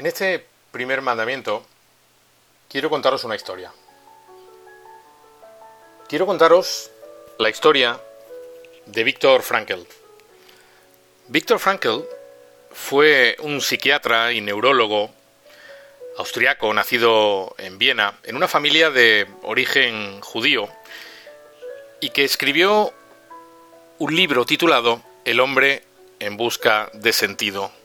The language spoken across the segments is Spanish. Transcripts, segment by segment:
En este primer mandamiento quiero contaros una historia. Quiero contaros la historia de Víctor Frankl. Víctor Frankl fue un psiquiatra y neurólogo austriaco nacido en Viena en una familia de origen judío y que escribió un libro titulado El hombre en busca de sentido.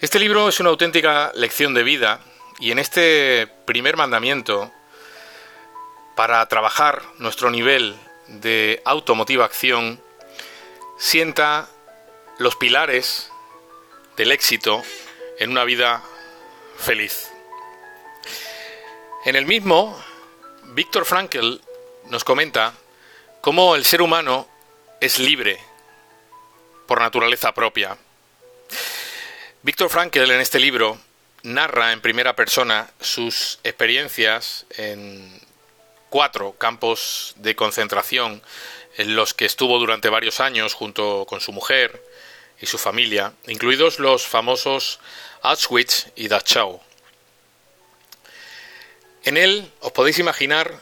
Este libro es una auténtica lección de vida y en este primer mandamiento, para trabajar nuestro nivel de automotivación, sienta los pilares del éxito en una vida feliz. En el mismo, Víctor Frankl nos comenta cómo el ser humano es libre por naturaleza propia Víctor Frankl en este libro narra en primera persona sus experiencias en cuatro campos de concentración en los que estuvo durante varios años junto con su mujer y su familia, incluidos los famosos Auschwitz y Dachau. En él os podéis imaginar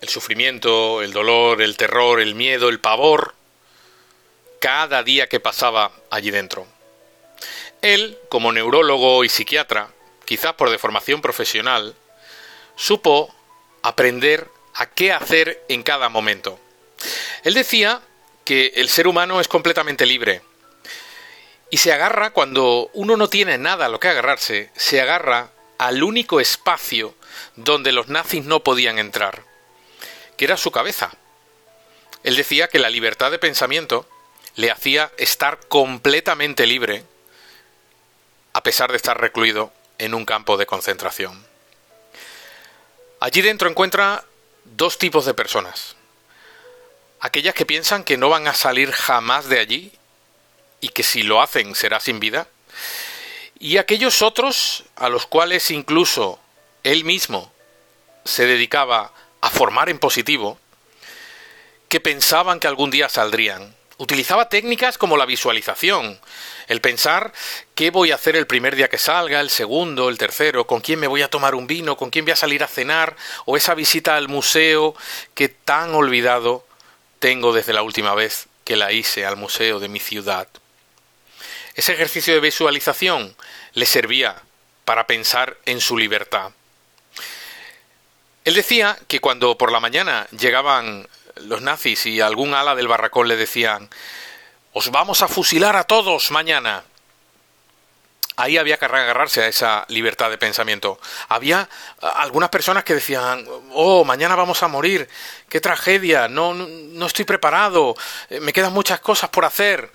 el sufrimiento, el dolor, el terror, el miedo, el pavor, cada día que pasaba allí dentro. Él, como neurólogo y psiquiatra, quizás por deformación profesional, supo aprender a qué hacer en cada momento. Él decía que el ser humano es completamente libre y se agarra cuando uno no tiene nada a lo que agarrarse, se agarra al único espacio donde los nazis no podían entrar, que era su cabeza. Él decía que la libertad de pensamiento le hacía estar completamente libre a pesar de estar recluido en un campo de concentración. Allí dentro encuentra dos tipos de personas. Aquellas que piensan que no van a salir jamás de allí y que si lo hacen será sin vida. Y aquellos otros a los cuales incluso él mismo se dedicaba a formar en positivo, que pensaban que algún día saldrían. Utilizaba técnicas como la visualización, el pensar qué voy a hacer el primer día que salga, el segundo, el tercero, con quién me voy a tomar un vino, con quién voy a salir a cenar, o esa visita al museo que tan olvidado tengo desde la última vez que la hice al museo de mi ciudad. Ese ejercicio de visualización le servía para pensar en su libertad. Él decía que cuando por la mañana llegaban los nazis y algún ala del barracón le decían os vamos a fusilar a todos mañana. Ahí había que agarrarse a esa libertad de pensamiento. Había algunas personas que decían, oh, mañana vamos a morir, qué tragedia, no, no, estoy preparado, eh, me quedan muchas cosas por hacer.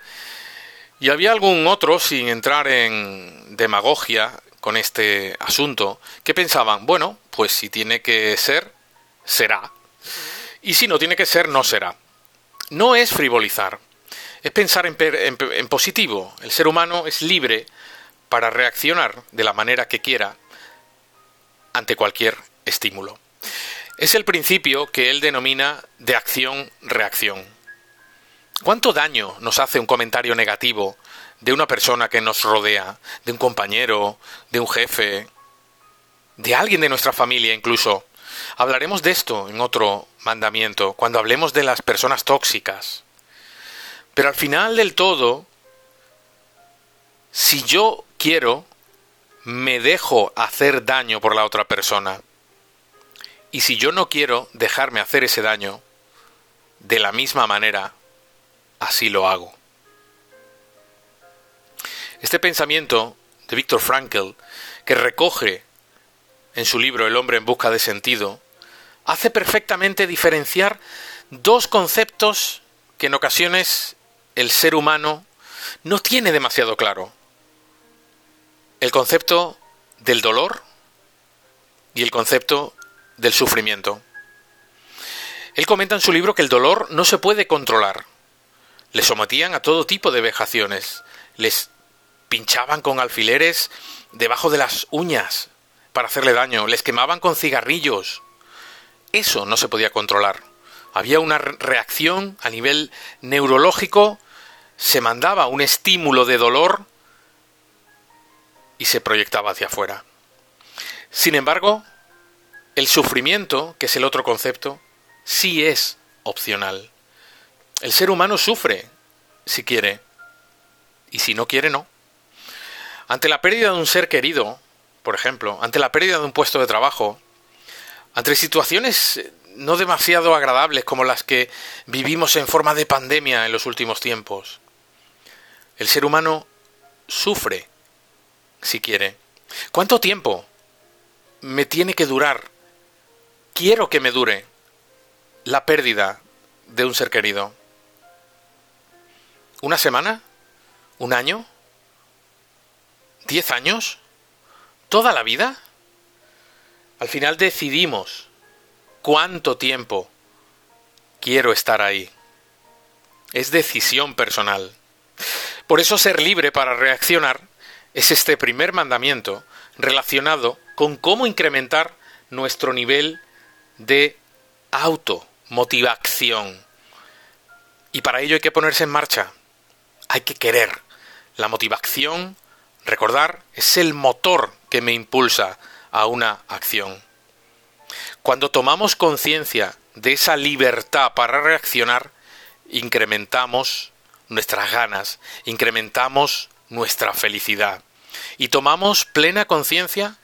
Y había algún otro, sin entrar en demagogia con este asunto, que pensaban, bueno, pues si tiene que ser, será. Y si no tiene que ser, no será. No es frivolizar, es pensar en, positivo. El ser humano es libre para reaccionar de la manera que quiera ante cualquier estímulo. Es el principio que él denomina de acción-reacción. ¿Cuánto daño nos hace un comentario negativo de una persona que nos rodea, de un compañero, de un jefe, de alguien de nuestra familia incluso? Hablaremos de esto en otro mandamiento, cuando hablemos de las personas tóxicas. Pero al final del todo, si yo quiero, me dejo hacer daño por la otra persona. Y si yo no quiero dejarme hacer ese daño, de la misma manera, así lo hago. Este pensamiento de Víctor Frankl, que recoge en su libro El hombre en busca de sentido, hace perfectamente diferenciar dos conceptos que en ocasiones el ser humano no tiene demasiado claro el concepto del dolor y el concepto del sufrimiento. Él comenta en su libro que el dolor no se puede controlar. Le sometían a todo tipo de vejaciones, les pinchaban con alfileres debajo de las uñas para hacerle daño, les quemaban con cigarrillos. Eso no se podía controlar. Había una reacción a nivel neurológico se mandaba un estímulo de dolor y se proyectaba hacia afuera. Sin embargo, el sufrimiento, que es el otro concepto, sí es opcional. El ser humano sufre si quiere y si no quiere no. Ante la pérdida de un ser querido, por ejemplo, ante la pérdida de un puesto de trabajo, ante situaciones no demasiado agradables como las que vivimos en forma de pandemia en los últimos tiempos, el ser humano sufre si quiere. ¿Cuánto tiempo me tiene que durar? Quiero que me dure la pérdida de un ser querido. ¿Una semana? ¿Un año? ¿Diez años? ¿Toda la vida? Al final decidimos cuánto tiempo quiero estar ahí. Es decisión personal. Por eso ser libre para reaccionar es este primer mandamiento relacionado con cómo incrementar nuestro nivel de automotivación. Y para ello hay que ponerse en marcha. Hay que querer. La motivación, recordar, es el motor que me impulsa a una acción. Cuando tomamos conciencia de esa libertad para reaccionar, incrementamos nuestras ganas, incrementamos nuestra felicidad y tomamos plena conciencia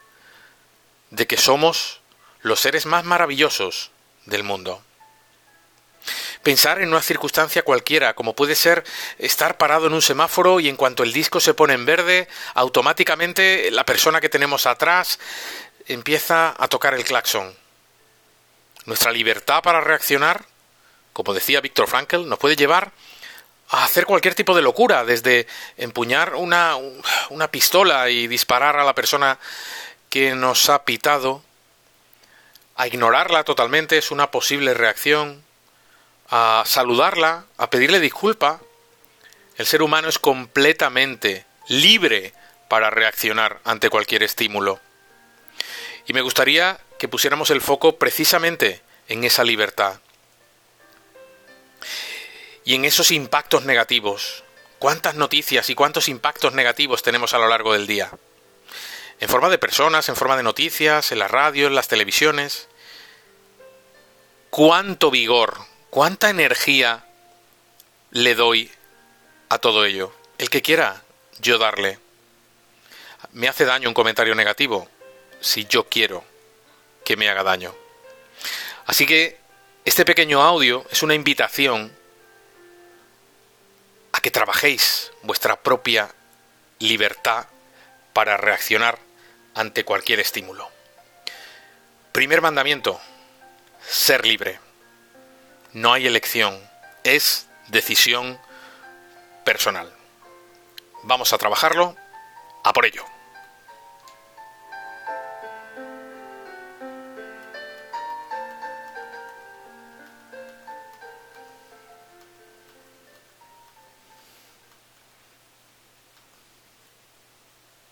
de que somos los seres más maravillosos del mundo. Pensar en una circunstancia cualquiera, como puede ser estar parado en un semáforo y en cuanto el disco se pone en verde, automáticamente la persona que tenemos atrás empieza a tocar el claxon. Nuestra libertad para reaccionar, como decía Víctor Frankl, nos puede llevar a hacer cualquier tipo de locura, desde empuñar una, una pistola y disparar a la persona que nos ha pitado, a ignorarla totalmente es una posible reacción, a saludarla, a pedirle disculpa. El ser humano es completamente libre para reaccionar ante cualquier estímulo. Y me gustaría que pusiéramos el foco precisamente en esa libertad y en esos impactos negativos. ¿Cuántas noticias y cuántos impactos negativos tenemos a lo largo del día? En forma de personas, en forma de noticias, en la radio, en las televisiones. ¿Cuánto vigor, cuánta energía le doy a todo ello? El que quiera yo darle. Me hace daño un comentario negativo si yo quiero que me haga daño. Así que este pequeño audio es una invitación a que trabajéis vuestra propia libertad para reaccionar ante cualquier estímulo. Primer mandamiento, ser libre. No hay elección, es decisión personal. Vamos a trabajarlo, a por ello.